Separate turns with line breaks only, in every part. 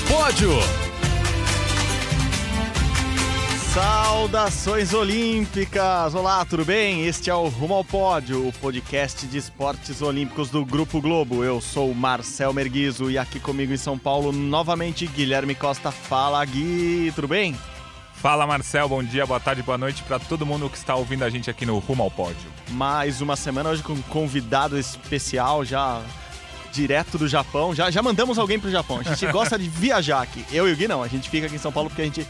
pódio.
Saudações olímpicas! Olá, tudo bem? Este é o Rumo ao Pódio, o podcast de esportes olímpicos do Grupo Globo. Eu sou o Marcel Merguizo e aqui comigo em São Paulo, novamente, Guilherme Costa. Fala, Gui, tudo bem?
Fala Marcel, bom dia, boa tarde, boa noite para todo mundo que está ouvindo a gente aqui no Rumo ao Pódio.
Mais uma semana hoje com um convidado especial, já direto do Japão. Já, já mandamos alguém pro Japão. A gente gosta de viajar aqui. Eu e o Gui não, a gente fica aqui em São Paulo porque a gente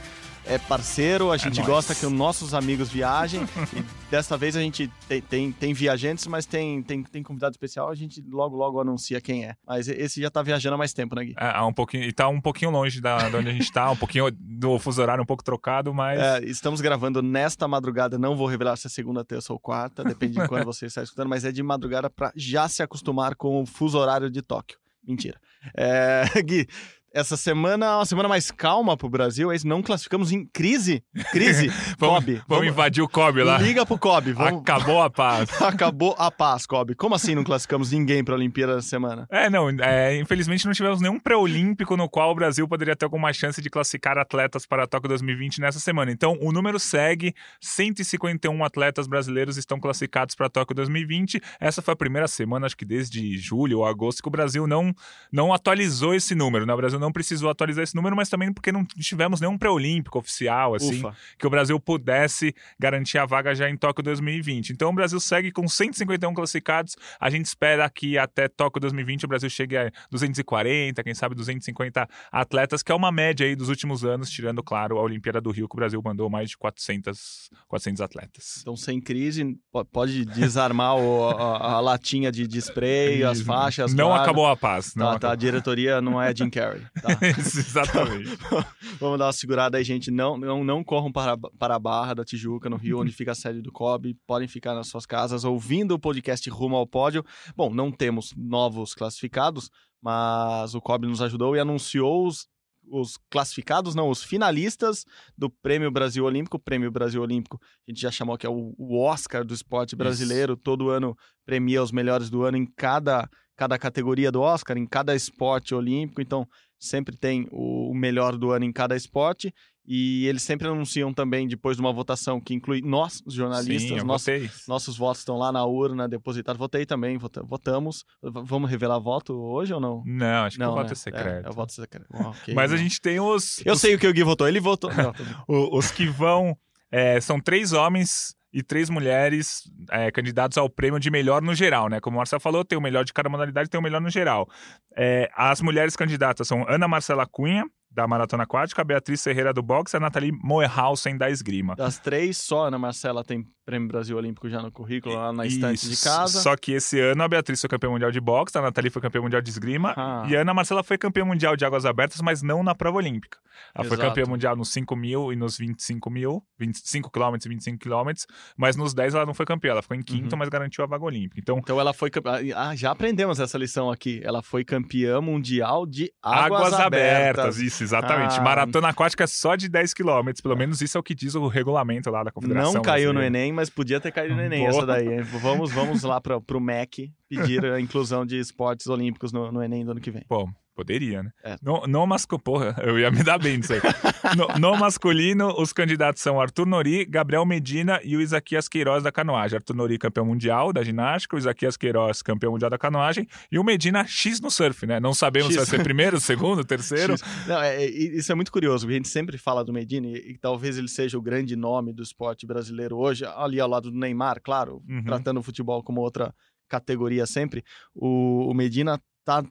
é parceiro, a gente
É
gosta que os nossos amigos viajem. e dessa vez a gente tem, tem, tem viajantes, mas tem, tem, tem convidado especial, a gente logo, logo anuncia quem é. Mas esse já tá viajando há mais tempo, né, Gui?
É, é um pouquinho, e tá um pouquinho longe da, de onde a gente tá, um pouquinho do fuso horário um pouco trocado, mas
É, estamos gravando nesta madrugada, não vou revelar se é segunda, terça ou quarta, depende de quando você está escutando, mas é de madrugada para já se acostumar com o fuso horário de Tóquio. Mentira. É, Gui, essa semana é uma semana mais calma pro Brasil, é isso? Não classificamos em crise? Crise?
vamos,
Kobe.
vamos invadir o Kobe lá.
Liga pro Kobe. Vamos...
Acabou a paz.
Acabou a paz, Kobe. Como assim não classificamos ninguém pra Olimpíada essa semana?
É, não, é, infelizmente não tivemos nenhum pré-olímpico no qual o Brasil poderia ter alguma chance de classificar atletas para a Tóquio 2020 nessa semana. Então, o número segue, 151 atletas brasileiros estão classificados para a Tóquio 2020. Essa foi a primeira semana, acho que desde julho ou agosto, que o Brasil não, não atualizou esse número. Né? O Brasil não precisou atualizar esse número, mas também porque não tivemos nenhum pré-olímpico oficial, assim,
Ufa.
que o Brasil pudesse garantir a vaga já em Tóquio 2020. Então o Brasil segue com 151 classificados. A gente espera que até Tóquio 2020 o Brasil chegue a 240, quem sabe 250 atletas, que é uma média aí dos últimos anos, tirando, claro, a Olimpíada do Rio, que o Brasil mandou mais de 400, 400 atletas.
Então, sem crise, po- pode desarmar o- a, a latinha de, de spray, as faixas.
Não acabou a paz. Não
Tá, tá, a diretoria não é Jim Carrey. Tá.
Isso, Exatamente.
Vamos dar uma segurada aí, gente. Não, não, não corram para, para a Barra da Tijuca, no Rio, onde fica a sede do COB. Podem ficar nas suas casas ouvindo o podcast Rumo ao Pódio. Bom, não temos novos classificados, mas o COB nos ajudou e anunciou os, os classificados, não, os finalistas do Prêmio Brasil Olímpico. O Prêmio Brasil Olímpico, a gente já chamou que é o, o Oscar do esporte brasileiro. Todo ano premia os melhores do ano em cada, cada categoria do Oscar, em cada esporte olímpico. Então, sempre tem o melhor do ano em cada esporte. E eles sempre anunciam também, depois de uma votação que inclui nós, os jornalistas,
Sim, votei.
nossos votos estão lá na urna, depositados. Votei também, vota- votamos. Vamos revelar voto hoje ou não?
Não, acho que o voto
né?
é secreto.
É, o voto secreto. Ah, ok,
Mas a
não.
gente tem os,
Eu
os
sei o que o Gui votou, ele votou. Não,
os que vão. é, são três homens e três mulheres é, candidatos ao prêmio de melhor no geral, né? Como o Marcelo falou, tem o melhor de cada modalidade tem o melhor no geral. É, as mulheres candidatas são Ana Marcela Cunha, da Maratona Aquática, a Beatriz Ferreira do boxe e a Nathalie Moerhausen da esgrima.
Das três, só a Ana Marcela tem Prêmio Brasil Olímpico já no currículo, lá na estante de casa.
Só que esse ano a Beatriz foi campeã mundial de boxe, a Nathalie foi campeã mundial de esgrima
Ah.
e a Ana Marcela foi campeã mundial de águas abertas, mas não na prova olímpica. Ela foi
Exato.
campeã mundial nos 5 mil e nos 25 mil, 25 km e 25 km, mas nos 10 ela não foi campeã, ela ficou em quinto,
Uhum.
mas garantiu a vaga olímpica. Então,
Então ela foi campeã. Ah, já aprendemos essa lição aqui. Ela foi campeã mundial de águas,
águas, abertas. isso, exatamente.
Ah.
Maratona aquática é só de 10 km, pelo menos isso é o que diz o regulamento lá da Confederação.
Não caiu no. Enem, mas podia ter caído no Enem
Boa.
essa daí. hein? Vamos, vamos lá para o MEC pedir a inclusão de esportes olímpicos no, no Enem do ano que vem.
Pô, poderia, né?
É.
No, no masculino, porra, eu ia me dar bem nisso aí. no, no masculino, os candidatos são Arthur Nori, Gabriel Medina e o Isaquias Queiroz da canoagem. Arthur Nori, campeão mundial da ginástica, o Isaquias Queiroz, campeão mundial da canoagem, e o Medina, X no surf, né? Não sabemos
X.
se vai ser primeiro, segundo, terceiro.
Não, é- é- isso é muito curioso, porque a gente sempre fala do Medina e, e talvez ele seja o grande nome do esporte brasileiro hoje, ali ao lado do Neymar, claro,
Uhum.
tratando o futebol como outra categoria sempre. O, o Medina tá,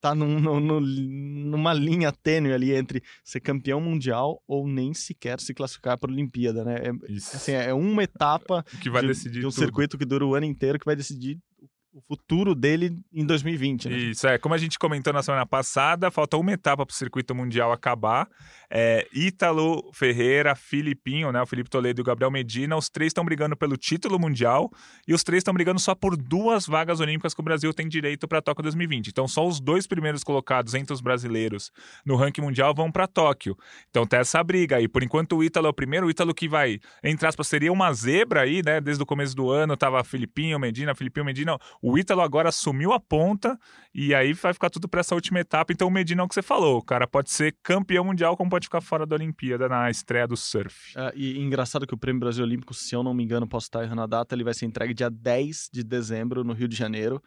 tá num- num- num- numa linha tênue ali entre ser campeão mundial ou nem sequer se classificar para a Olimpíada, né? É, assim, é uma etapa
que vai
de,
decidir
de um
tudo.
circuito que dura o ano inteiro que vai decidir o futuro dele em 2020, né?
Isso, é. Como a gente comentou na semana passada, falta uma etapa para o circuito mundial acabar. É, Ítalo Ferreira, Filipinho, né? O Felipe Toledo e o Gabriel Medina, os três estão brigando pelo título mundial e os três estão brigando só por duas vagas olímpicas que o Brasil tem direito para Tóquio 2020. Então, só os dois primeiros colocados entre os brasileiros no ranking mundial vão para Tóquio. Então, tem essa briga aí. Por enquanto, o Ítalo é o primeiro. O Ítalo que vai, entre aspas, seria uma zebra aí, né? Desde o começo do ano, tava Filipinho, Medina, Filipinho, Medina. O O Ítalo agora assumiu a ponta e aí vai ficar tudo para essa última etapa. Então o Medina é o que você falou. O cara pode ser campeão mundial, como pode ficar fora da Olimpíada na estreia do surf.
É, e engraçado que o Prêmio Brasil Olímpico, se eu não me engano, posso estar errando a data, ele vai ser entregue dia 10 de dezembro no Rio de Janeiro.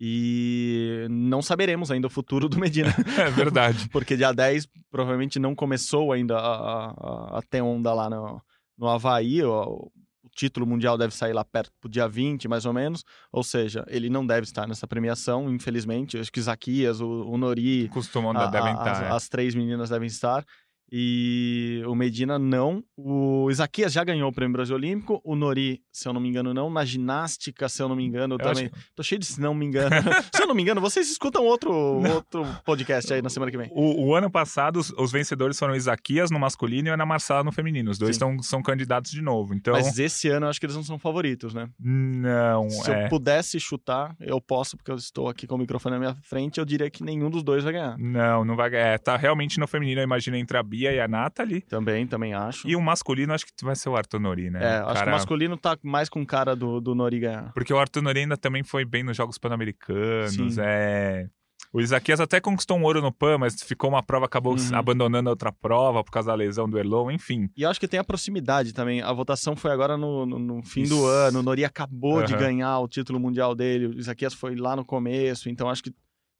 E não saberemos ainda o futuro do Medina.
é verdade.
Porque dia 10 provavelmente não começou ainda a, a, a ter onda lá no, no Havaí. O, o título mundial deve sair lá perto do dia 20, mais ou menos. Ou seja, ele não deve estar nessa premiação, infelizmente. Acho que Isaquias, o, o Nori.
Costumam, a, devem estar.
As,
é.
as três meninas devem estar. E o Medina não. O Isaquias já ganhou o Prêmio Brasil Olímpico. O Nori, se eu não me engano, não. Na ginástica, se eu não me engano, eu, também. Que... Tô cheio de se não me engano. se eu não me engano, vocês escutam outro, outro podcast aí na semana que vem.
O, o ano passado, os, os, vencedores foram Isaquias no masculino e Ana Marçala no feminino. Os dois tão, são candidatos de novo. Então...
Mas esse ano eu acho que eles não são favoritos, né?
Não.
Se
é...
eu pudesse chutar, eu posso, porque eu estou aqui com o microfone na minha frente, eu diria que nenhum dos dois vai ganhar.
Não, não vai ganhar. É, tá realmente no feminino, eu imagino entre a Bia e a Nathalie.
Também, também acho.
E o masculino, acho que vai ser o Arthur Nori, né?
É, acho cara... que o masculino tá mais com cara do, do Nori ganhar.
Porque o Arthur Nori ainda também foi bem nos Jogos Pan-Americanos, é... O Isaquias até conquistou um ouro no PAN, mas ficou uma prova, acabou uhum. abandonando a outra prova por causa da lesão do Erlon, enfim.
E eu acho que tem a proximidade também. A votação foi agora no, no, no fim Isso. do ano. O Nori acabou uhum. de ganhar o título mundial dele. O Isaquias foi lá no começo. Então acho que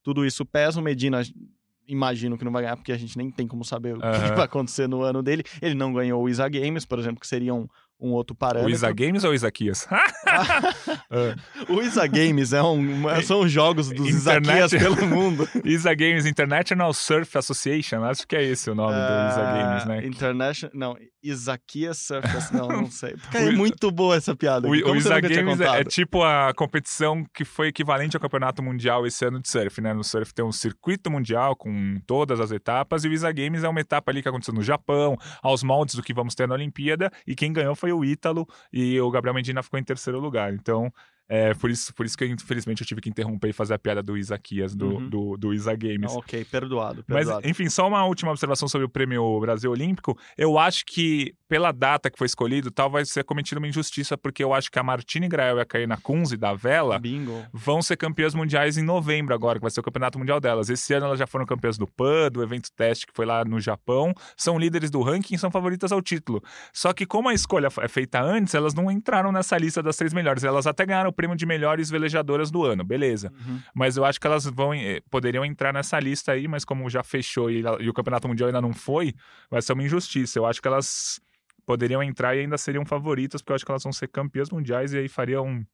tudo isso pesa. O Medina imagino que não vai ganhar, porque a gente nem tem como saber o que vai acontecer no ano dele. Ele não ganhou o Isa Games, por exemplo, que seria um, um outro parâmetro.
O Isa Games ou o Isaquias?
o Isa Games é um, são jogos dos Internet... Isaquias pelo mundo.
Isa Games International Surf Association, acho que é esse o nome uh, do Isa Games, né?
International, não, Isaquias Surf, não, não sei. Porque é muito boa essa piada.
O, o Isa Games é, é, tipo a competição que foi equivalente ao Campeonato Mundial esse ano de surf, né? No surf tem um circuito mundial com todas as etapas e o Isa Games é uma etapa ali que aconteceu no Japão, aos moldes do que vamos ter na Olimpíada e quem ganhou foi foi o Ítalo e o Gabriel Medina ficou em terceiro lugar. Então, é, por, isso, por isso que, infelizmente, eu tive que interromper e fazer a piada do Isaquias, do, uhum. do, do Isa Games.
ok, perdoado, perdoado.
Mas, enfim, só uma última observação sobre o Prêmio Brasil Olímpico. Eu acho que, pela data que foi escolhido, tal, vai ser cometida uma injustiça, porque eu acho que a Martine Grael e a Karina Kunze, da Vela,
Bingo.
vão ser campeãs mundiais em novembro agora, que vai ser o campeonato mundial delas. Esse ano elas já foram campeãs do PAN, do evento teste que foi lá no Japão, são líderes do ranking e são favoritas ao título. Só que como a escolha é feita antes, elas não entraram nessa lista das três melhores. Elas até ganharam prêmio de melhores velejadoras do ano, beleza. Uhum. Mas eu acho que elas vão eh, poderiam entrar nessa lista aí, mas como já fechou e, e o Campeonato Mundial ainda não foi, vai ser uma injustiça. Eu acho que elas poderiam entrar e ainda seriam favoritas, porque eu acho que elas vão ser campeãs mundiais e aí fariam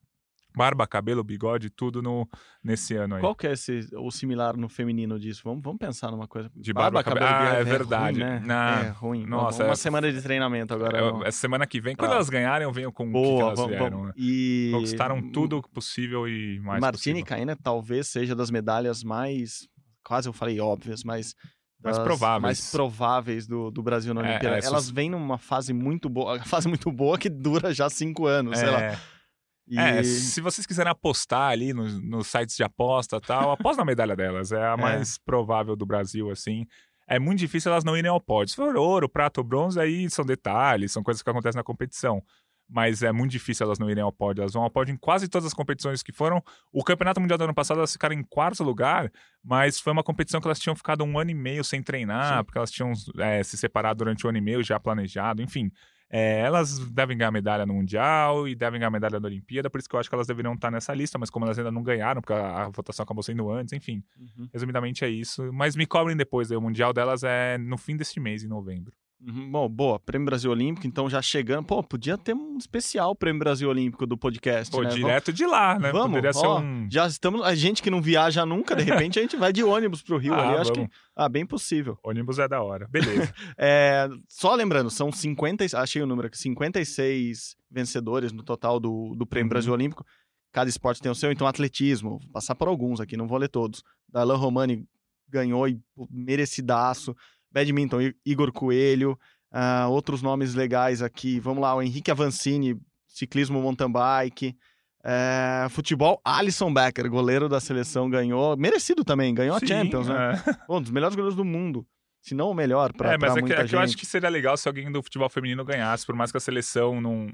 barba, cabelo, bigode, tudo no, nesse ano aí.
Qual que é esse, o similar no feminino disso? Vamos, vamos pensar numa coisa.
De barba, barba cabelo, cabelo
Ah,
é,
é
verdade.
Ruim, né?
Na...
É ruim.
Nossa,
uma
é...
semana de treinamento agora.
É, essa semana que vem, quando tá. elas ganharem, eu venho com
Boa,
o que, que elas vieram.
Vamos.
Né?
E...
Conquistaram tudo possível e mais
Martini
possível.
Caína talvez seja das medalhas mais, quase eu falei óbvias, mas
mais prováveis,
mais prováveis do, do Brasil na Olimpíada. É, Elas vêm numa fase muito boa, fase muito boa que dura já cinco anos, sei lá.
É. E... É, se vocês quiserem apostar ali nos, nos sites de aposta tal, aposta na medalha delas. É a mais provável do Brasil, assim. É muito difícil elas não irem ao pódio. Se for ouro, prata ou bronze, aí são detalhes, são coisas que acontecem na competição. Mas é muito difícil elas não irem ao pódio. Elas vão ao pódio em quase todas as competições que foram. O Campeonato Mundial do ano passado elas ficaram em quarto lugar, mas foi uma competição que elas tinham ficado um ano e meio sem treinar, Sim. porque elas tinham é, se separado durante um ano e meio já planejado, enfim. É, elas devem ganhar medalha no Mundial e devem ganhar medalha na Olimpíada, por isso que eu acho que elas deveriam estar nessa lista, mas como elas ainda não ganharam, porque a, a votação acabou sendo antes, enfim. Uhum. Resumidamente é isso. Mas me cobrem depois, o Mundial delas é no fim deste mês, em novembro.
Uhum, bom, boa. Prêmio Brasil Olímpico, então já chegando. Pô, podia ter um especial Prêmio Brasil Olímpico do podcast.
Pô,
né?
direto Vamos... de lá, né?
Vamos,
Poderia
ó,
um.
Já estamos. A gente que não viaja nunca, de repente a gente vai de ônibus pro Rio
ah,
ali. Acho que. Ah, bem possível.
Ônibus é da hora. Beleza.
é, só lembrando, são 50. Achei o número aqui: 56 vencedores no total do, do Prêmio uhum. Brasil Olímpico. Cada esporte tem o seu, então atletismo, vou passar por alguns aqui, não vou ler todos. Darlan Romani ganhou e merecidaço. Badminton, Igor Coelho. Uh, outros nomes legais aqui, vamos lá, o Henrique Avancini, ciclismo mountain bike. Uh, futebol, Alisson Becker, goleiro da seleção, ganhou. Merecido também, ganhou
Sim,
a Champions, né?
É.
Um dos melhores goleiros do mundo. se não o melhor para
É, mas é que,
muita
é que
gente.
eu acho que seria legal se alguém do futebol feminino ganhasse, por mais que a seleção não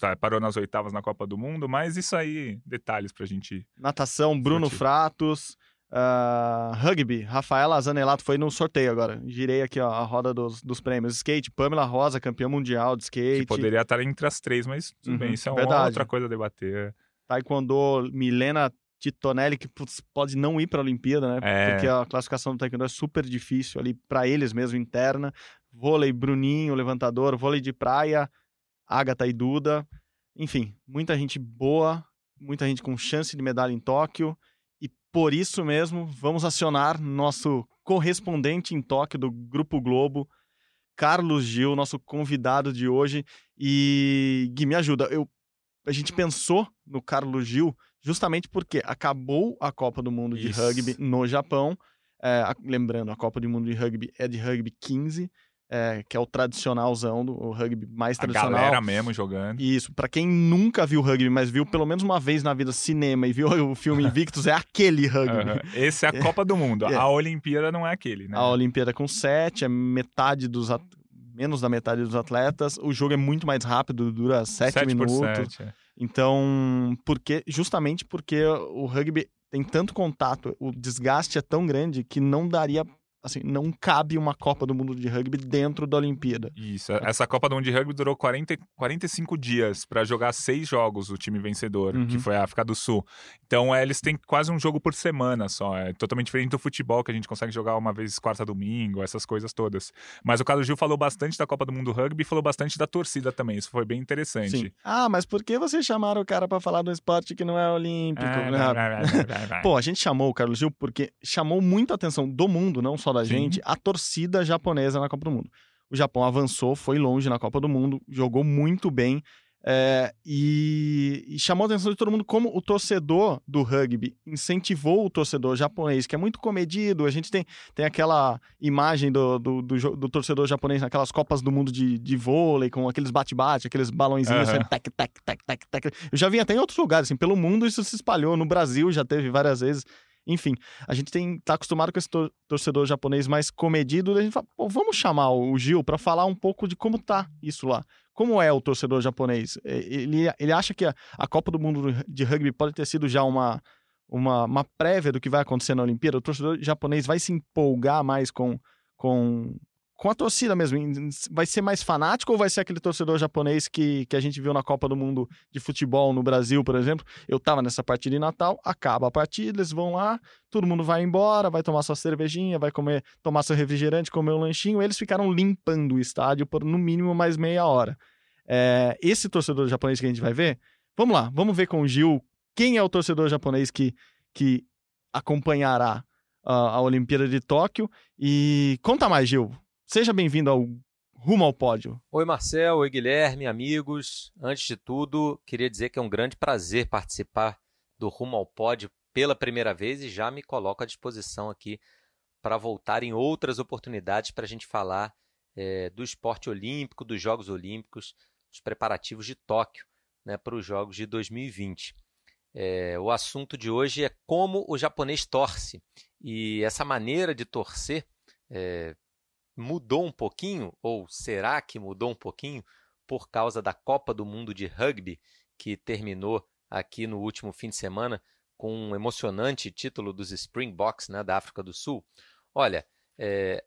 tá, parou nas oitavas na Copa do Mundo, mas isso aí, detalhes pra gente.
Natação, Bruno. Fratos. Ah, rugby, Rafaela Zanelato foi no sorteio agora. Girei aqui ó, a roda dos, dos prêmios. Skate, Pamela Rosa, campeã mundial de skate.
Que poderia estar entre as três, mas tudo
Uhum,
bem, isso é uma outra coisa a debater.
Taekwondo, Milena Titonelli, que putz, pode não ir para a Olimpíada, né?
É.
Porque a classificação do Taekwondo é super difícil ali para eles mesmo, interna. Vôlei, Bruninho, levantador, vôlei de praia, Agatha e Duda. Enfim, muita gente boa, muita gente com chance de medalha em Tóquio. Por isso mesmo, vamos acionar nosso correspondente em Tóquio do Grupo Globo, Carlos Gil, nosso convidado de hoje. E Gui, me ajuda. Eu, a gente pensou no Carlos Gil justamente porque acabou a Copa do Mundo de
Isso.
Rugby no Japão. É, lembrando, a Copa do Mundo de Rugby é de Rugby 15, é, que é o tradicionalzão, do, o rugby mais
A
tradicional.
galera mesmo jogando.
Isso, pra quem nunca viu rugby, mas viu pelo menos uma vez na vida cinema e viu o filme Invictus, é aquele rugby.
Aham. Esse é a Copa do Mundo.
É.
A Olimpíada não é aquele, né?
A Olimpíada com sete, é metade dos at- menos da metade dos atletas. O jogo é muito mais rápido, dura sete,
Sete por
minutos.
sete, é.
Então, porque justamente porque o rugby tem tanto contato, o desgaste é tão grande que não daria, assim, não cabe uma Copa do Mundo de rugby dentro da Olimpíada.
Isso. Essa Copa do Mundo de Rugby durou 40, 45 dias para jogar seis jogos, o time vencedor,
Uhum.
que foi a África do Sul. Então, é, eles têm quase um jogo por semana só. É totalmente diferente do futebol, que a gente consegue jogar uma vez quarta domingo, essas coisas todas. Mas o Carlos Gil falou bastante da Copa do Mundo Rugby e falou bastante da torcida também. Isso foi bem interessante.
Sim. Ah, mas por que vocês chamaram o cara pra falar do esporte que não é olímpico?
Ah,
né?
vai, vai, vai, vai, vai.
Pô, a gente chamou o Carlos Gil porque chamou muita atenção do mundo, não só da
Sim.
gente, a torcida japonesa na Copa do Mundo. O Japão avançou, foi longe na Copa do Mundo, jogou muito bem é, e, e chamou a atenção de todo mundo como o torcedor do rugby incentivou o torcedor japonês, que é muito comedido. A gente tem, tem aquela imagem do, do, do, do torcedor japonês naquelas Copas do Mundo de, de vôlei, com aqueles bate-bate, aqueles balãozinhos,
Aham.
assim, tec, tec, tec, tec, tec. Eu já vi até em outros lugares, assim, pelo mundo isso se espalhou. No Brasil já teve várias vezes. Enfim, a gente tem tá acostumado com esse tor- torcedor japonês mais comedido, a gente fala, pô, vamos chamar o Gil para falar um pouco de como tá isso lá. Como é o torcedor japonês? Ele, ele acha que a, a Copa do Mundo de rugby pode ter sido já uma, uma, uma prévia do que vai acontecer na Olimpíada? O torcedor japonês vai se empolgar mais com, com, com a torcida mesmo? Vai ser mais fanático ou vai ser aquele torcedor japonês que, que a gente viu na Copa do Mundo de futebol no Brasil, por exemplo? Eu tava nessa partida de Natal, acaba a partida, eles vão lá, todo mundo vai embora, vai tomar sua cervejinha, vai comer, tomar seu refrigerante, comer um lanchinho. Eles ficaram limpando o estádio por no mínimo mais meia hora. É, esse torcedor japonês que a gente vai ver, vamos lá, vamos ver com o Gil quem é o torcedor japonês que, que acompanhará a, a Olimpíada de Tóquio. E conta mais, Gil. Seja bem-vindo ao Rumo ao Pódio.
Oi, Marcel, oi, Guilherme, amigos. Antes de tudo, queria dizer que é um grande prazer participar do Rumo ao Pódio pela primeira vez e já me coloco à disposição aqui para voltar em outras oportunidades para a gente falar eh, do esporte olímpico, dos Jogos Olímpicos, dos preparativos de Tóquio né, para os Jogos de 2020. Eh, o assunto de hoje é como o japonês torce. E essa maneira de torcer eh, mudou um pouquinho, ou será que mudou um pouquinho, por causa da Copa do Mundo de Rugby, que terminou aqui no último fim de semana com um emocionante título dos Springboks né, da África do Sul? Olha, é,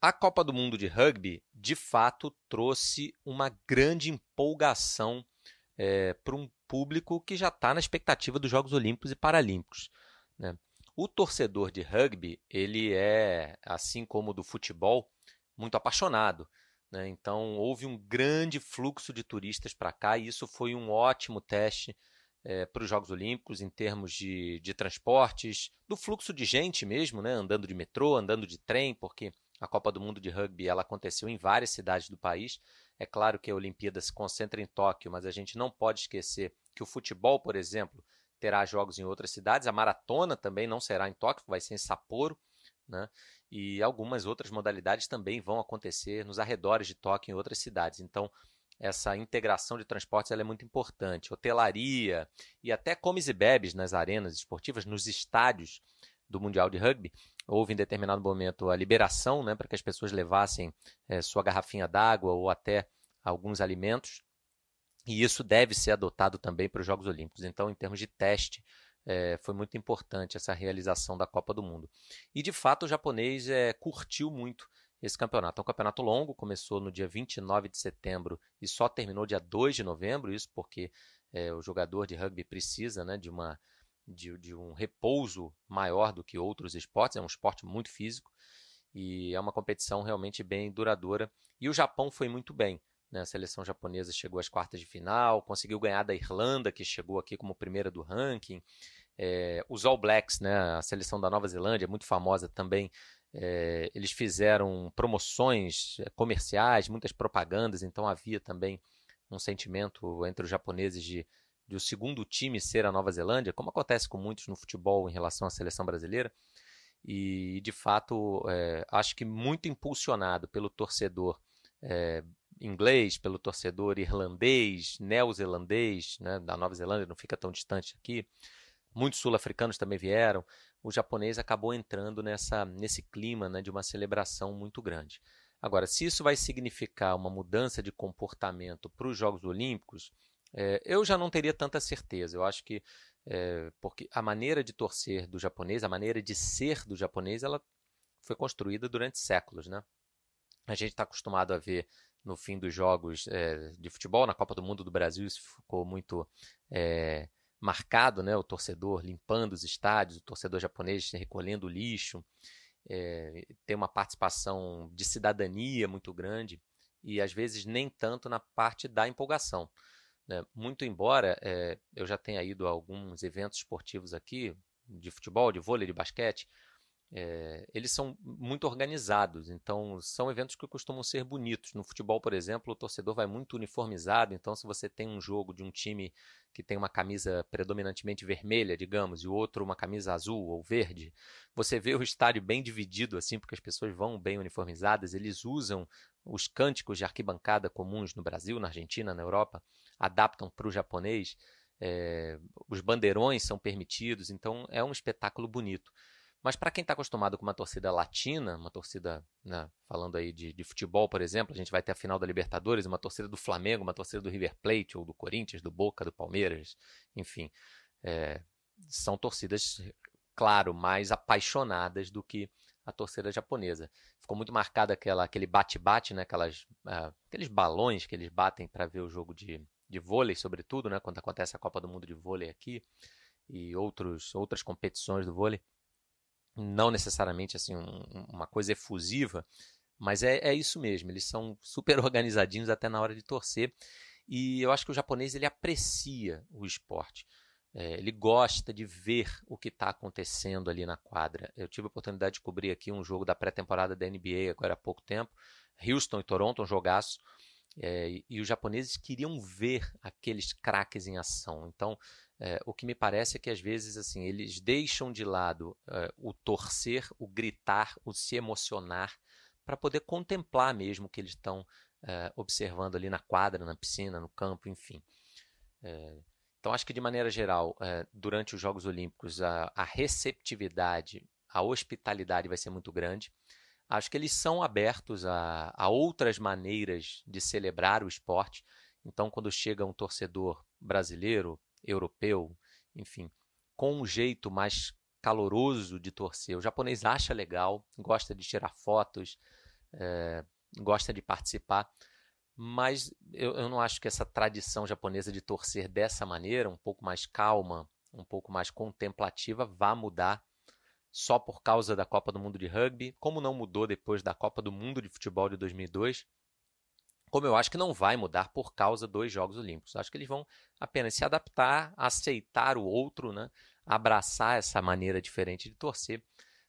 a Copa do Mundo de Rugby de fato trouxe uma grande empolgação é, para um público que já está na expectativa dos Jogos Olímpicos e Paralímpicos. Né? O torcedor de rugby, ele é, assim como do futebol, muito apaixonado. Né? Então, houve um grande fluxo de turistas para cá e isso foi um ótimo teste é, para os Jogos Olímpicos em termos de, de transportes, do fluxo de gente mesmo, né? andando de metrô, andando de trem, porque a Copa do Mundo de Rugby ela aconteceu em várias cidades do país. É claro que a Olimpíada se concentra em Tóquio, mas a gente não pode esquecer que o futebol, por exemplo, terá jogos em outras cidades. A maratona também não será em Tóquio, vai ser em Sapporo, né? E algumas outras modalidades também vão acontecer nos arredores de Tóquio em outras cidades. Então, essa integração de transportes é muito importante. Hotelaria e até comes e bebes nas arenas esportivas, nos estádios do Mundial de Rugby, houve em determinado momento a liberação né, para que as pessoas levassem é, sua garrafinha d'água ou até alguns alimentos. E isso deve ser adotado também para os Jogos Olímpicos. Então, em termos de teste, é, foi muito importante essa realização da Copa do Mundo. E de fato o japonês é, curtiu muito esse campeonato. É um campeonato longo, começou no dia 29 de setembro e só terminou dia 2 de novembro, isso porque é, o jogador de rugby precisa né, de, uma, de, de um repouso maior do que outros esportes, é um esporte muito físico e é uma competição realmente bem duradoura. E o Japão foi muito bem. Né? A seleção japonesa chegou às quartas de final, conseguiu ganhar da Irlanda, que chegou aqui como primeira do ranking. É, os All Blacks, né? a seleção da Nova Zelândia, muito famosa também, é, eles fizeram promoções é, comerciais, muitas propagandas, então havia também um sentimento entre os japoneses de, de o segundo time ser a Nova Zelândia, como acontece com muitos no futebol em relação à seleção brasileira. E, de fato, é, acho que muito impulsionado pelo torcedor é, inglês, pelo torcedor irlandês, neozelandês, né, da Nova Zelândia, não fica tão distante aqui. Muitos sul-africanos também vieram. O japonês acabou entrando nessa, nesse clima né, de uma celebração muito grande. Agora, se isso vai significar uma mudança de comportamento para os Jogos Olímpicos, é, eu já não teria tanta certeza. Eu acho que é, porque a maneira de torcer do japonês, a maneira de ser do japonês, ela foi construída durante séculos, né? A gente está acostumado a ver no fim dos jogos é, de futebol. Na Copa do Mundo do Brasil isso ficou muito é, marcado, né? O torcedor limpando os estádios, o torcedor japonês recolhendo lixo, é, tem uma participação de cidadania muito grande e às vezes nem tanto na parte da empolgação. Né? Muito embora eu já tenha ido a alguns eventos esportivos aqui de futebol, de vôlei, de basquete, é, eles são muito organizados, então são eventos que costumam ser bonitos. No futebol, por exemplo, o torcedor vai muito uniformizado, então se você tem um jogo de um time que tem uma camisa predominantemente vermelha, digamos, e o outro uma camisa azul ou verde, você vê o estádio bem dividido assim, porque as pessoas vão bem uniformizadas, eles usam os cânticos de arquibancada comuns no Brasil, na Argentina, na Europa, adaptam para o japonês, é, os bandeirões são permitidos, então é um espetáculo bonito. Mas para quem está acostumado com uma torcida latina, uma torcida, né, falando aí de, de, futebol, por exemplo, a gente vai ter a final da Libertadores, uma torcida do Flamengo, uma torcida do River Plate, ou do Corinthians, do Boca, do Palmeiras, enfim. É, são torcidas, claro, mais apaixonadas do que a torcida japonesa. Ficou muito marcado aquela, aquele bate-bate, né, aquelas, uh, aqueles balões que eles batem para ver o jogo de, de vôlei, sobretudo, né, quando acontece a Copa do Mundo de Vôlei aqui e outros, outras competições do vôlei não necessariamente assim um, uma coisa efusiva, mas é, é isso mesmo. Eles são super organizadinhos até na hora de torcer. E eu acho que o japonês ele aprecia o esporte. É, ele gosta de ver o que está acontecendo ali na quadra. Eu tive a oportunidade de cobrir aqui um jogo da pré-temporada da NBA agora há pouco tempo. Houston e Toronto, um jogaço. É, e, os japoneses queriam ver aqueles craques em ação. Então, é, o que me parece é que às vezes assim eles deixam de lado é, o torcer, o gritar, o se emocionar, para poder contemplar mesmo o que eles estão é, observando ali na quadra, na piscina, no campo, enfim. então acho que de maneira geral, durante os Jogos Olímpicos, a, a receptividade, a hospitalidade vai ser muito grande. Acho que eles são abertos a, a outras maneiras de celebrar o esporte. Então, quando chega um torcedor brasileiro, europeu, enfim, com um jeito mais caloroso de torcer. O japonês acha legal, gosta de tirar fotos, é, gosta de participar, mas eu, eu não acho que essa tradição japonesa de torcer dessa maneira, um pouco mais calma, um pouco mais contemplativa, vá mudar só por causa da Copa do Mundo de Rugby, como não mudou depois da Copa do Mundo de Futebol de 2002 como eu acho que não vai mudar por causa dos Jogos Olímpicos. Acho que eles vão apenas se adaptar, aceitar o outro, né? abraçar essa maneira diferente de torcer,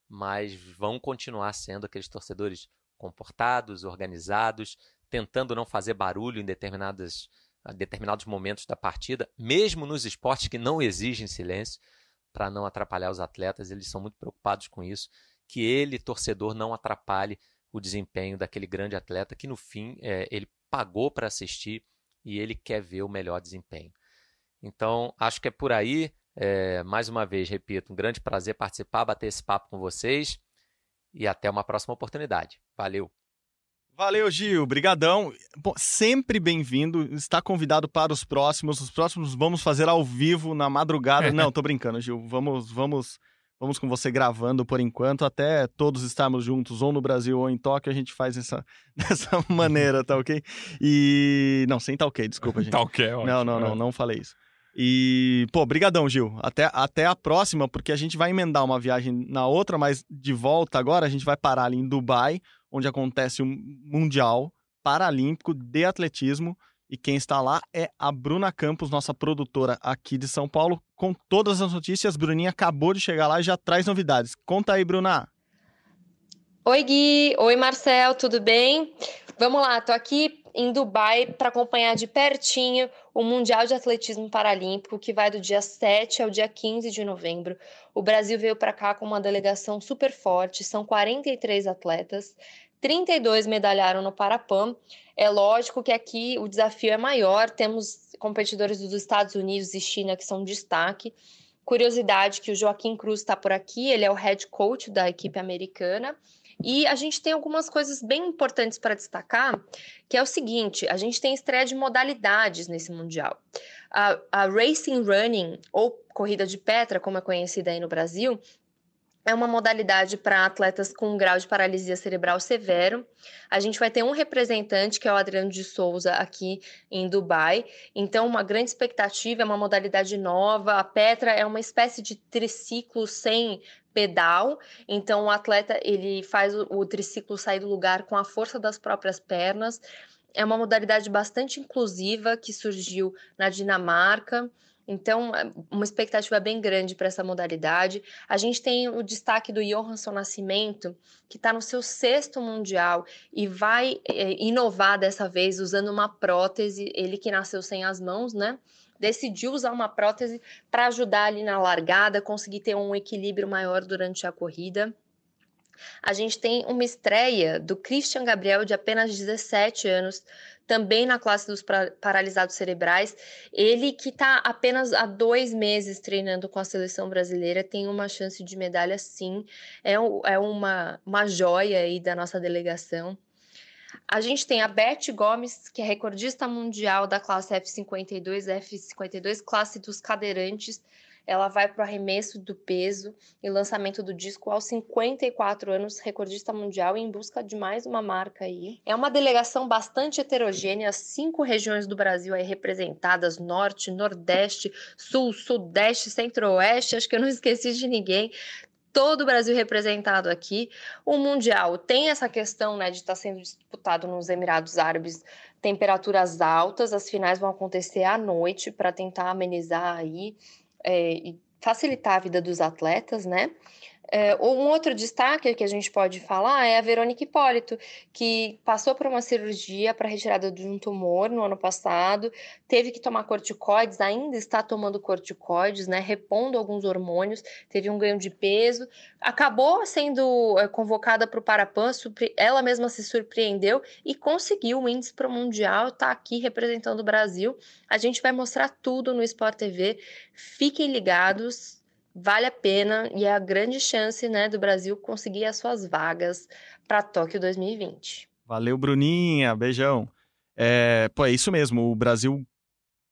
mas vão continuar sendo aqueles torcedores comportados, organizados, tentando não fazer barulho em determinadas, determinados momentos da partida, mesmo nos esportes que não exigem silêncio, para não atrapalhar os atletas. Eles são muito preocupados com isso, que ele, torcedor, não atrapalhe o desempenho daquele grande atleta que no fim é, ele pagou para assistir e ele quer ver o melhor desempenho. Então acho que é por aí. É, mais uma vez, repito, um grande prazer participar, bater esse papo com vocês e até uma próxima oportunidade. Valeu!
Valeu, Gil. Brigadão. Bom, sempre bem-vindo. Está convidado para os próximos. Os próximos vamos fazer ao vivo na madrugada. Não, tô brincando, Gil. Vamos, vamos, vamos com você gravando por enquanto até todos estarmos juntos ou no Brasil ou em Tóquio. A gente faz essa dessa maneira, tá ok? E não, sem tá ok. Desculpa, gente.
Tá ok, ótimo.
Não, não, não, não falei isso. E, pô, brigadão, Gil. Até, até a próxima, porque a gente vai emendar uma viagem na outra, mas de volta agora a gente vai parar ali em Dubai, onde acontece o Mundial Paralímpico de Atletismo. E quem está lá é a Bruna Campos, nossa produtora aqui de São Paulo, com todas as notícias. Bruninha acabou de chegar lá e já traz novidades. Conta aí, Bruna.
Oi, Gui. Oi, Marcel. Tudo bem? Vamos lá, tô aqui em Dubai para acompanhar de pertinho o Mundial de Atletismo Paralímpico, que vai do dia 7 ao dia 15 de novembro. O Brasil veio para cá com uma delegação super forte, são 43 atletas, 32 medalharam no Parapan. É lógico que aqui o desafio é maior, temos competidores dos Estados Unidos e China que são destaque. Curiosidade que o Joaquim Cruz está por aqui, ele é o head coach da equipe americana. E a gente tem algumas coisas bem importantes para destacar, que é o seguinte: a gente tem estreia de modalidades nesse Mundial. A, a Racing Running, ou corrida de Petra, como é conhecida aí no Brasil, é uma modalidade para atletas com grau de paralisia cerebral severo. A gente vai ter um representante, que é o Adriano de Souza, aqui em Dubai. Então, uma grande expectativa, é uma modalidade nova. A Petra é uma espécie de triciclo sem pedal. Então, o atleta ele faz o, o triciclo sair do lugar com a força das próprias pernas. É uma modalidade bastante inclusiva que surgiu na Dinamarca. Então, é uma expectativa bem grande para essa modalidade. A gente tem o destaque do Johansson Nascimento, que está no seu sexto mundial e vai é, inovar dessa vez usando uma prótese. Ele que nasceu sem as mãos, né? Decidiu usar uma prótese para ajudar ali na largada, conseguir ter um equilíbrio maior durante a corrida. A gente tem uma estreia do Christian Gabriel, de apenas 17 anos, também na classe dos paralisados cerebrais. Ele que está apenas há dois meses treinando com a seleção brasileira, tem uma chance de medalha sim. É, é uma, uma joia aí da nossa delegação. A gente tem a Beth Gomes, que é recordista mundial da classe F52, F52, classe dos cadeirantes, ela vai para o arremesso do peso e lançamento do disco aos 54 anos, recordista mundial, em busca de mais uma marca aí. É uma delegação bastante heterogênea, cinco regiões do Brasil aí representadas: Norte, Nordeste, Sul, Sudeste, Centro-Oeste, acho que eu não esqueci de ninguém todo o Brasil representado aqui. O Mundial tem essa questão né, de estar tá sendo disputado nos Emirados Árabes, temperaturas altas, as finais vão acontecer à noite para tentar amenizar aí é, facilitar a vida dos atletas, né? É, um outro destaque que a gente pode falar é a Verônica Hipólito, que passou por uma cirurgia para retirada de um tumor no ano passado, teve que tomar corticoides, ainda está tomando corticoides, né, repondo alguns hormônios, teve um ganho de peso, acabou sendo é, convocada para o Parapan, ela mesma se surpreendeu e conseguiu o índice para o Mundial, está aqui representando o Brasil. A gente vai mostrar tudo no Sport TV, fiquem ligados vale a pena e é a grande chance né, do Brasil conseguir as suas vagas para Tóquio 2020.
Valeu, Bruninha. Beijão. É, pô, é isso mesmo. O Brasil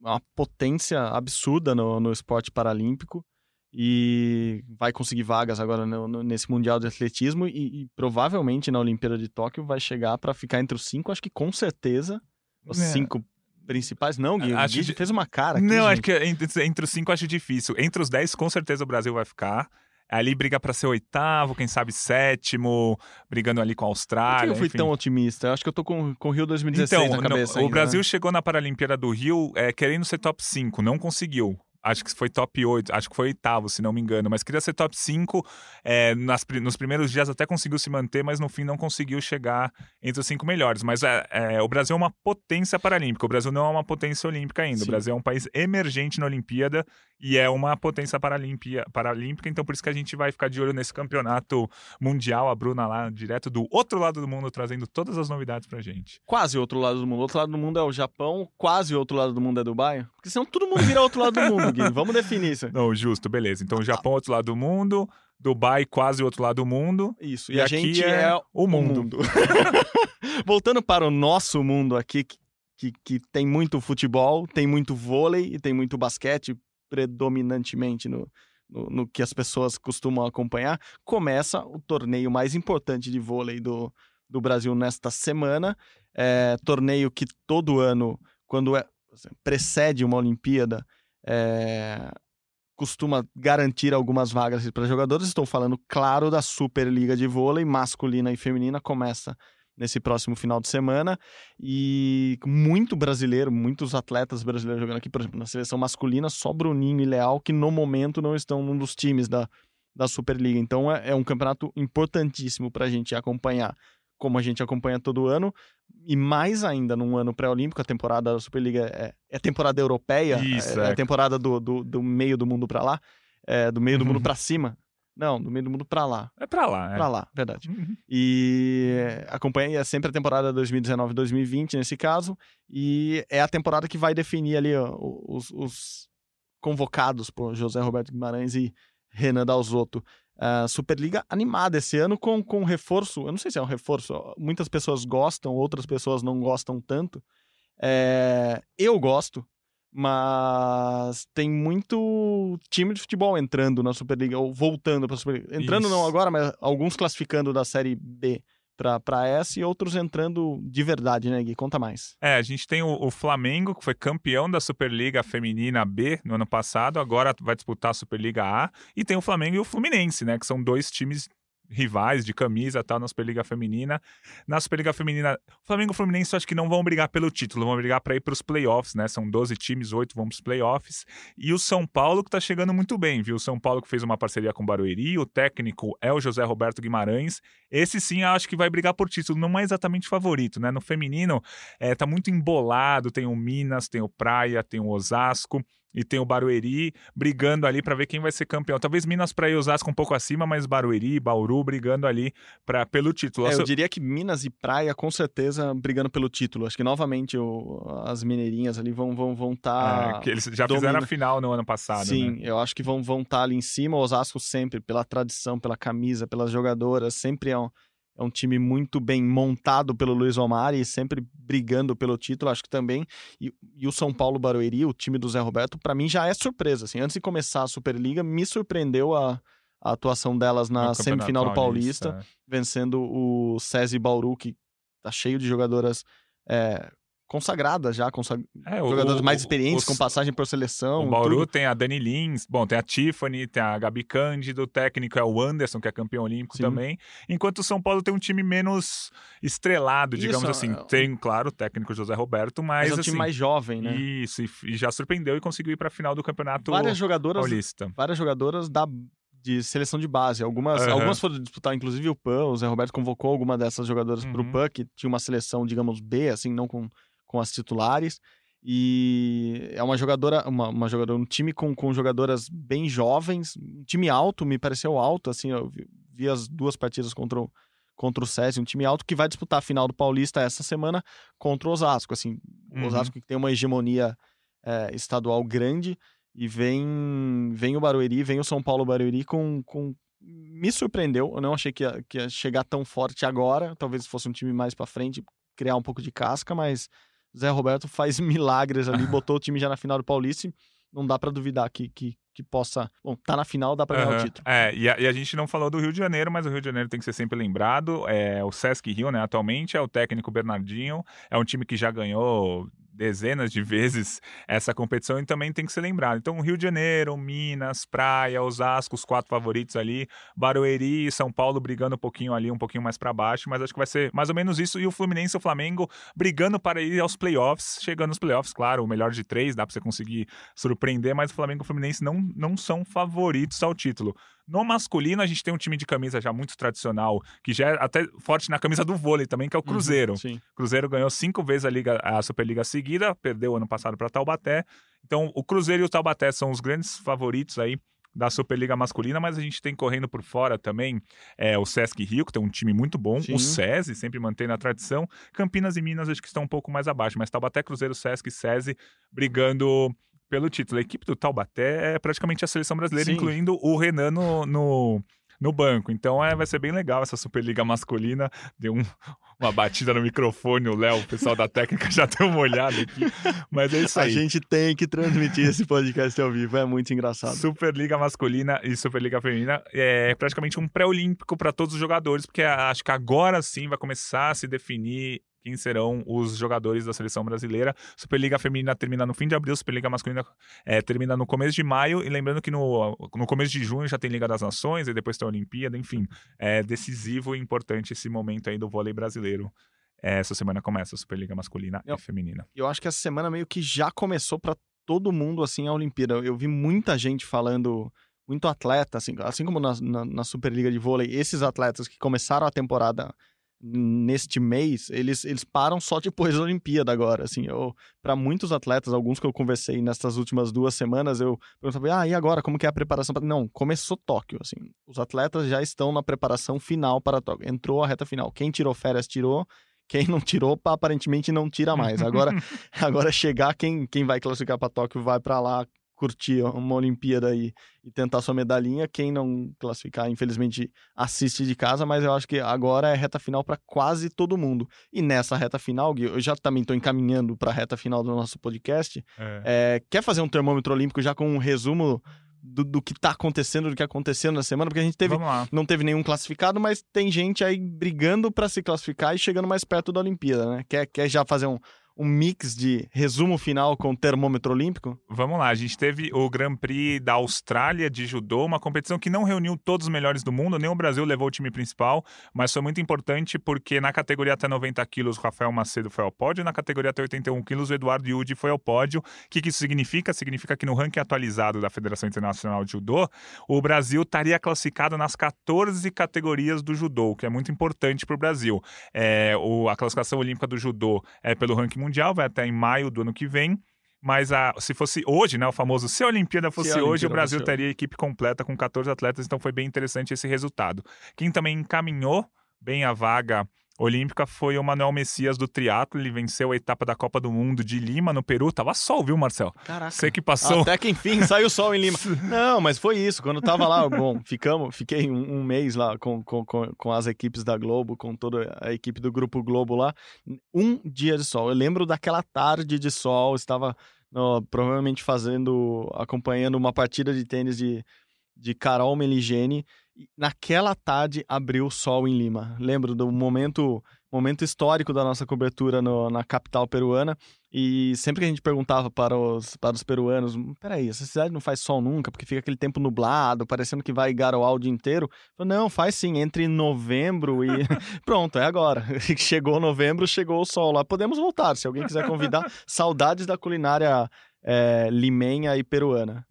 é uma potência absurda no, no esporte paralímpico e vai conseguir vagas agora no, no, nesse Mundial de Atletismo e, e, provavelmente na Olimpíada de Tóquio vai chegar para ficar entre os cinco, acho que com certeza, os é. cinco principais, não, Gui. Acho o Gui fez uma cara. Aqui,
não,
gente.
acho que entre, entre os cinco acho difícil. Entre os dez, com certeza o Brasil vai ficar. Ali briga para ser oitavo, quem sabe sétimo, brigando ali com a Austrália. Por que
eu fui
enfim.
tão otimista? Acho que eu tô com, com o Rio 2016 então, na cabeça.
Então, o Brasil né? chegou na Paralimpíada do Rio é, querendo ser top 5, não conseguiu acho que foi top 8, acho que foi oitavo, se não me engano, mas queria ser top 5. É, nas, nos primeiros dias até conseguiu se manter, mas no fim não conseguiu chegar entre os cinco melhores. Mas é, é, o Brasil é uma potência paralímpica, o Brasil não é uma potência olímpica ainda. Sim. O Brasil é um país emergente na Olimpíada e é uma potência paralímpica, então por isso que a gente vai ficar de olho nesse campeonato mundial. A Bruna lá, direto do outro lado do mundo, trazendo todas as novidades pra gente.
Quase outro lado do mundo. O outro lado do mundo é o Japão, quase o outro lado do mundo é Dubai. Porque senão todo mundo vira outro lado do mundo. Mundo, Gui. Vamos definir isso.
Não, justo, beleza. Então, o Japão, outro lado do mundo, Dubai, quase outro lado do mundo.
Isso.
E,
E, a
aqui
gente
é
é,
o
o
mundo.
mundo. Voltando para o nosso mundo aqui, que, que, que tem muito futebol, tem muito vôlei e tem muito basquete, predominantemente no, no, no que as pessoas costumam acompanhar, começa o torneio mais importante de vôlei do, do Brasil nesta semana. É, torneio que todo ano, quando é, precede uma Olimpíada, é, costuma garantir algumas vagas para jogadores. Estou falando, claro, da Superliga de Vôlei masculina e feminina. Começa nesse próximo final de semana e muito brasileiro, muitos atletas brasileiros jogando aqui, por exemplo, na seleção masculina, só Bruninho e Leal, que no momento não estão num dos times da, da Superliga. Então é, é um campeonato importantíssimo para a gente acompanhar, como a gente acompanha todo ano, e mais ainda num ano pré-olímpico, a temporada da Superliga é, é temporada europeia,
Isso,
é,
é.
é temporada do, do, do meio do mundo para lá, é, do meio do mundo
Uhum.
para cima. Não, do meio do mundo para lá.
É pra lá, é.
Pra lá, verdade.
Uhum.
E acompanha sempre a temporada 2019-2020 nesse caso. E é a temporada que vai definir ali ó, os, os convocados por José Roberto Guimarães e Renan Dalzotto. A Superliga animada esse ano com, com reforço. Eu não sei se é um reforço. Muitas pessoas gostam, outras pessoas não gostam tanto. É, eu gosto, mas tem muito time de futebol entrando na Superliga, ou voltando para a Superliga. Entrando não
Isso.
agora, mas alguns classificando da Série B para S e outros entrando de verdade, né, Gui? Conta mais.
É, a gente tem o, o Flamengo, que foi campeão da Superliga Feminina B no ano passado, agora vai disputar a Superliga A. E tem o Flamengo e o Fluminense, né? Que são dois times rivais de camisa tal na Superliga Feminina. Na Superliga Feminina, o Flamengo e o Fluminense acho que não vão brigar pelo título, vão brigar para ir para os playoffs, né? São 12 times, 8 vão para os playoffs. E o São Paulo que tá chegando muito bem, viu? O São Paulo que fez uma parceria com o Barueri, o técnico é o José Roberto Guimarães. Esse sim acho que vai brigar por título, não é exatamente favorito, né? No feminino, é, tá muito embolado, tem o Minas, tem o Praia, tem o Osasco e tem o Barueri brigando ali para ver quem vai ser campeão. Talvez Minas, Praia e Osasco um pouco acima, mas Barueri, Bauru brigando ali pra, pelo título.
É, eu diria que Minas e Praia, com certeza, brigando pelo título. Acho que novamente o- as mineirinhas ali vão vão vão tá
é, que eles já fizeram a final no ano passado,
Sim,
né?
eu acho que vão vão estar ali em cima. O Osasco sempre, pela tradição, pela camisa, pelas jogadoras, sempre é um, é um time muito bem montado pelo Luiz Omar e sempre brigando pelo título, acho que também. E, e o São Paulo Barueri, o time do Zé Roberto, para mim já é surpresa. Assim, antes de começar a Superliga, me surpreendeu a, a atuação delas na semifinal do Paulista,
é.
vencendo o SESI Bauru, que tá cheio de jogadoras é, consagradas já, consag...
É, o-
jogadoras
o-
mais experientes, com passagem por seleção.
O Bauru
tudo.
tem a Dani Lins, bom, tem a Tiffany, tem a Gabi Cândido, o técnico é o Anderson, que é campeão olímpico
Sim.
também. Enquanto o São Paulo tem um time menos estrelado, digamos
Isso,
assim.
é-
Tem, claro, o técnico José Roberto, mas,
Mas é um
assim,
time mais jovem, né?
Isso, e, e já surpreendeu e conseguiu ir pra final do campeonato
Várias jogadoras,
paulista.
várias jogadoras da de seleção de base. Algumas,
Aham.
algumas foram disputar, inclusive o PAN. O Zé Roberto convocou alguma dessas jogadoras para o
Uhum.
PAN, que tinha uma seleção, digamos, B, assim, não com, com as titulares. E é uma jogadora, uma, uma jogadora, um time com, com jogadoras bem jovens, um time alto, me pareceu alto, assim, eu vi, vi as duas partidas contra o, contra o SESI, um time alto que vai disputar a final do Paulista essa semana contra o Osasco, assim, o
Uhum.
Osasco que tem uma hegemonia é, estadual grande e vem vem o Barueri, vem o São Paulo Barueri com, com me surpreendeu, eu não achei que ia, que ia chegar tão forte agora, talvez fosse um time mais pra frente, criar um pouco de casca, mas Zé Roberto faz milagres ali, botou o time já na final do Paulista e não dá pra duvidar que, que, que possa, bom, tá na final, dá pra ganhar o título.
É, e a, e a gente não falou do Rio de Janeiro, mas o Rio de Janeiro tem que ser sempre lembrado. É o Sesc Rio, né? Atualmente é o técnico Bernardinho, é um time que já ganhou dezenas de vezes essa competição e também tem que ser lembrado. Então, Rio de Janeiro, Minas, Praia, Osasco, os quatro favoritos ali, Barueri e São Paulo brigando um pouquinho ali, um pouquinho mais para baixo, mas acho que vai ser mais ou menos isso. E o Fluminense e o Flamengo brigando para ir aos playoffs, chegando nos playoffs, claro, o melhor de três, dá para você conseguir surpreender, mas o Flamengo e o Fluminense não, não são favoritos ao título. No masculino, a gente tem um time de camisa já muito tradicional, que já é até forte na camisa do vôlei também, que é o Cruzeiro.
Uhum.
Cruzeiro ganhou cinco vezes a, Liga, a Superliga seguida, perdeu ano passado para Taubaté. Então, o Cruzeiro e o Taubaté são os grandes favoritos aí da Superliga masculina, mas a gente tem correndo por fora também é, o Sesc Rio, que tem um time muito bom,
Sim.
o SESI, sempre mantendo a tradição. Campinas e Minas acho que estão um pouco mais abaixo, mas Taubaté, Cruzeiro, Sesc e SESI brigando pelo título. A equipe do Taubaté é praticamente a seleção brasileira,
Sim.
incluindo o Renan no, no, no banco. Então é, vai ser bem legal essa Superliga masculina. Deu um- uma batida no microfone, o Léo, o pessoal da técnica já deu uma olhada aqui. Mas é isso
A
aí.
gente tem que transmitir esse podcast ao vivo, é muito engraçado.
Superliga masculina e Superliga feminina é praticamente um pré-olímpico para todos os jogadores, porque acho que agora sim vai começar a se definir quem serão os jogadores da seleção brasileira. Superliga feminina termina no fim de abril, Superliga masculina é, termina no começo de maio. E lembrando que no, no começo de junho já tem Liga das Nações, e depois tem a Olimpíada, enfim. É decisivo e importante esse momento aí do vôlei brasileiro. É, essa semana começa a Superliga masculina
Eu-
e feminina.
Eu acho que essa semana meio que já começou pra todo mundo, assim, a Olimpíada. Eu vi muita gente falando, muito atleta, assim, assim como na, na, na Superliga de vôlei, esses atletas que começaram a temporada neste mês, eles, eles param só depois da Olimpíada agora, assim, eu, para muitos atletas, alguns que eu conversei nessas últimas duas semanas, eu perguntava, ah, e agora, como que é a preparação? pra-" Não, começou Tóquio, assim, os atletas já estão na preparação final para Tóquio, entrou a reta final, quem tirou férias tirou, quem não tirou, aparentemente não tira mais, agora Agora chegar quem, quem vai classificar para Tóquio vai para lá curtir uma Olimpíada e, e tentar sua medalhinha. Quem não classificar, infelizmente, assiste de casa, mas eu acho que agora é reta final para quase todo mundo. E nessa reta final, Gui, eu já também estou encaminhando para a reta final do nosso podcast.
É.
É, quer fazer um termômetro olímpico já com um resumo do, do que está acontecendo, do que aconteceu na semana? Porque a gente teve não teve nenhum classificado, mas tem gente aí brigando para se classificar e chegando mais perto da Olimpíada, né? Quer, quer já fazer um, um mix de resumo final com termômetro olímpico?
Vamos lá, a gente teve o Grand Prix da Austrália de judô, uma competição que não reuniu todos os melhores do mundo, nem o Brasil levou o time principal, mas foi muito importante porque na categoria até 90 quilos o Rafael Macedo foi ao pódio, na categoria até 81 quilos o Eduardo Yudi foi ao pódio. O que, que isso significa? Significa que no ranking atualizado da Federação Internacional de Judô, o Brasil estaria classificado nas 14 categorias do judô, o que é muito importante para o Brasil. É, o- a classificação olímpica do judô é pelo ranking mundial, vai até em maio do ano que vem. Mas a, se fosse hoje, né, o famoso se a Olimpíada fosse
Se a
hoje, o
Olimpíada
Brasil teria a equipe completa com 14 atletas, então foi bem interessante esse resultado. Quem também encaminhou bem a vaga olímpica foi o Manuel Messias do triatlo, ele venceu a etapa da Copa do Mundo de Lima, no Peru. Tava sol, viu, Marcel?
Caraca.
Você que passou.
Até que enfim saiu o sol em Lima. Não, mas foi isso. Quando tava lá, bom, ficamos, fiquei um, um mês lá com, com, com, com as equipes da Globo, com toda a equipe do Grupo Globo lá. Um dia de sol. Eu lembro daquela tarde de sol, estava no, provavelmente fazendo, acompanhando uma partida de tênis de, de Carol Meligeni. E naquela tarde abriu o sol em Lima. Lembro do momento momento histórico da nossa cobertura no- na capital peruana. E sempre que a gente perguntava para os, para os peruanos, "Hum, peraí, essa cidade não faz sol nunca, porque fica aquele tempo nublado, parecendo que vai garoar o dia inteiro. Falei, não, faz sim, entre novembro e. Pronto, é agora. Chegou novembro, chegou o sol lá. Podemos voltar, se alguém quiser convidar. Saudades da culinária é, limenha e peruana.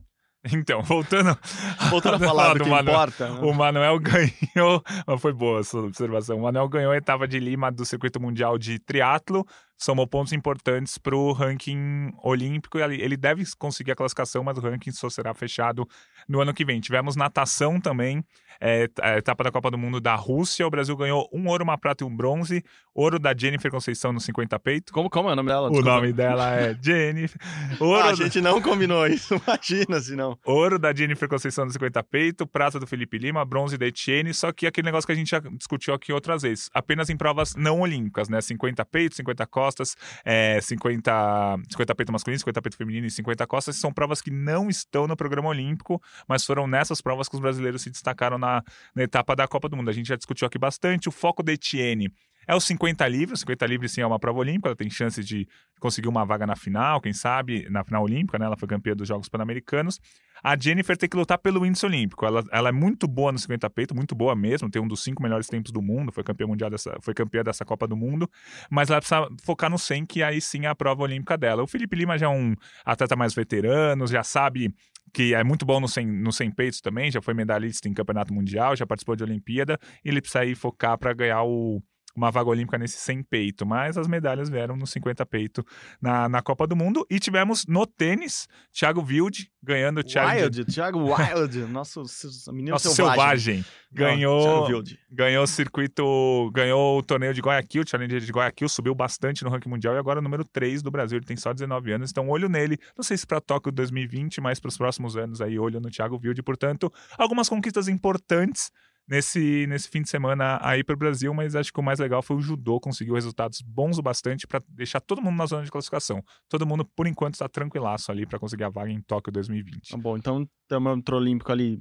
Então, voltando,
Voltando a falar do que
Manuel.
importa. né?
O Manuel ganhou. Foi boa essa observação. O Manuel ganhou a etapa de Lima do circuito mundial de triatlo. Somou pontos importantes para o ranking olímpico. Ele ele deve conseguir a classificação, mas o ranking só será fechado no ano que vem. Tivemos natação também, é, a etapa da Copa do Mundo da Rússia. O Brasil ganhou um ouro, uma prata e um bronze. Ouro da Jennifer Conceição no 50 peito.
Como, como é o nome dela?
O
Desculpa.
nome dela é Jennifer.
Ah,
Ouro,
a gente não combinou isso, imagina se não.
Ouro da Jennifer Conceição no 50 peito, prata do Felipe Lima, bronze da Etienne, só que aquele negócio que a gente já discutiu aqui outras vezes, apenas em provas não olímpicas, né? 50 peito, 50 costas, é, 50, 50 peito masculino, 50 peito feminino e 50 costas, são provas que não estão no programa olímpico, mas foram nessas provas que os brasileiros se destacaram na, na etapa da Copa do Mundo. A gente já discutiu aqui bastante, o foco da Etienne é os 50 livres, 50 livres sim é uma prova olímpica, ela tem chances de conseguir uma vaga na final, quem sabe, na final olímpica, né? Ela foi campeã dos Jogos Pan-Americanos. A Jennifer tem que lutar pelo índice olímpico. Ela, ela é muito boa no 50 peito, muito boa mesmo, tem um dos cinco melhores tempos do mundo, foi campeã mundial dessa, foi campeã dessa Copa do Mundo, mas ela precisa focar no 100, que aí sim é a prova olímpica dela. O Felipe Lima já é um atleta mais veterano, já sabe que é muito bom no 100, no 100 peitos também, já foi medalhista em campeonato mundial, já participou de Olimpíada, ele precisa aí focar para ganhar o uma vaga olímpica nesse 100 peito, mas as medalhas vieram no 50 peito na, na Copa do Mundo. E tivemos no tênis, Thiago Wilde ganhando o
Wild, Thiago Wild, nosso menino
nosso
selvagem.
selvagem. Ganhou, ganhou o circuito, ganhou o torneio de Guayaquil, o Challenger de Guayaquil, subiu bastante no ranking mundial e agora é o número 3 do Brasil. Ele tem só 19 anos, então olho nele. Não sei se para Tóquio 2020, mas para os próximos anos aí, olho no Thiago Wilde. Portanto, algumas conquistas importantes nesse, nesse fim de semana aí para o Brasil, mas acho que o mais legal foi o judô, conseguiu resultados bons o bastante para deixar todo mundo na zona de classificação. Todo mundo, por enquanto, está tranquilaço ali para conseguir a vaga em Tóquio 2020.
Tá bom, então termômetro olímpico ali,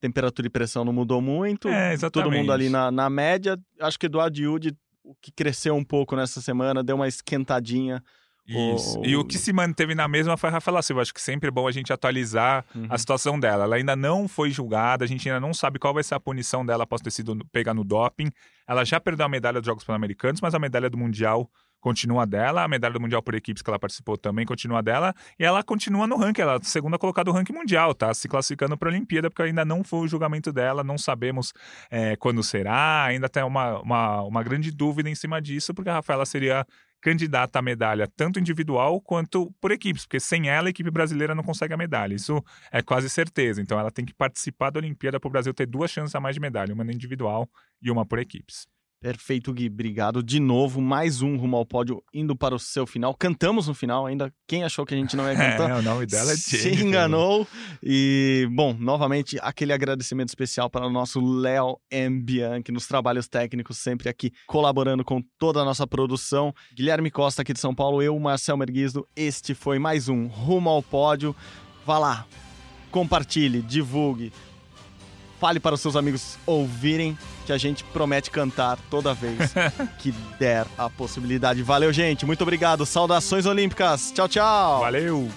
temperatura e pressão não mudou muito.
É, exatamente.
Todo mundo ali na, na média. Acho que Eduardo Yudi, o que cresceu um pouco nessa semana, deu uma esquentadinha
isso. O... E o que se manteve na mesma foi a Rafaela Silva. Acho que sempre é bom a gente atualizar uhum. a situação dela. Ela ainda não foi julgada, a gente ainda não sabe qual vai ser a punição dela após ter sido pegar no doping. Ela já perdeu a medalha dos Jogos Pan-Americanos, mas a medalha do Mundial continua dela, a medalha do Mundial por equipes que ela participou também continua dela, e ela continua no ranking, ela é a segunda colocada do ranking mundial, tá? Se classificando para a Olimpíada, porque ainda não foi o julgamento dela, não sabemos é, quando será, ainda tem uma, uma, uma grande dúvida em cima disso, porque a Rafaela seria candidata à medalha, tanto individual quanto por equipes, porque sem ela a equipe brasileira não consegue a medalha. Isso é quase certeza. Então ela tem que participar da Olimpíada para o Brasil ter duas chances a mais de medalha, uma individual e uma por equipes.
Perfeito, Gui. Obrigado de novo. Mais um rumo ao pódio indo para o seu final. Cantamos no final ainda. Quem achou que a gente não ia cantar?
É, o nome dela é.
Se enganou. E, bom, novamente, aquele agradecimento especial para o nosso Léo M. Bianchi, nos trabalhos técnicos, sempre aqui colaborando com toda a nossa produção. Guilherme Costa aqui de São Paulo, eu, Marcel Merguizo. Este foi mais um Rumo ao Pódio. Vá lá, compartilhe, divulgue fale para os seus amigos ouvirem, que a gente promete cantar toda vez que der a possibilidade. Valeu, gente. Muito obrigado. Saudações olímpicas. Tchau, tchau.
Valeu.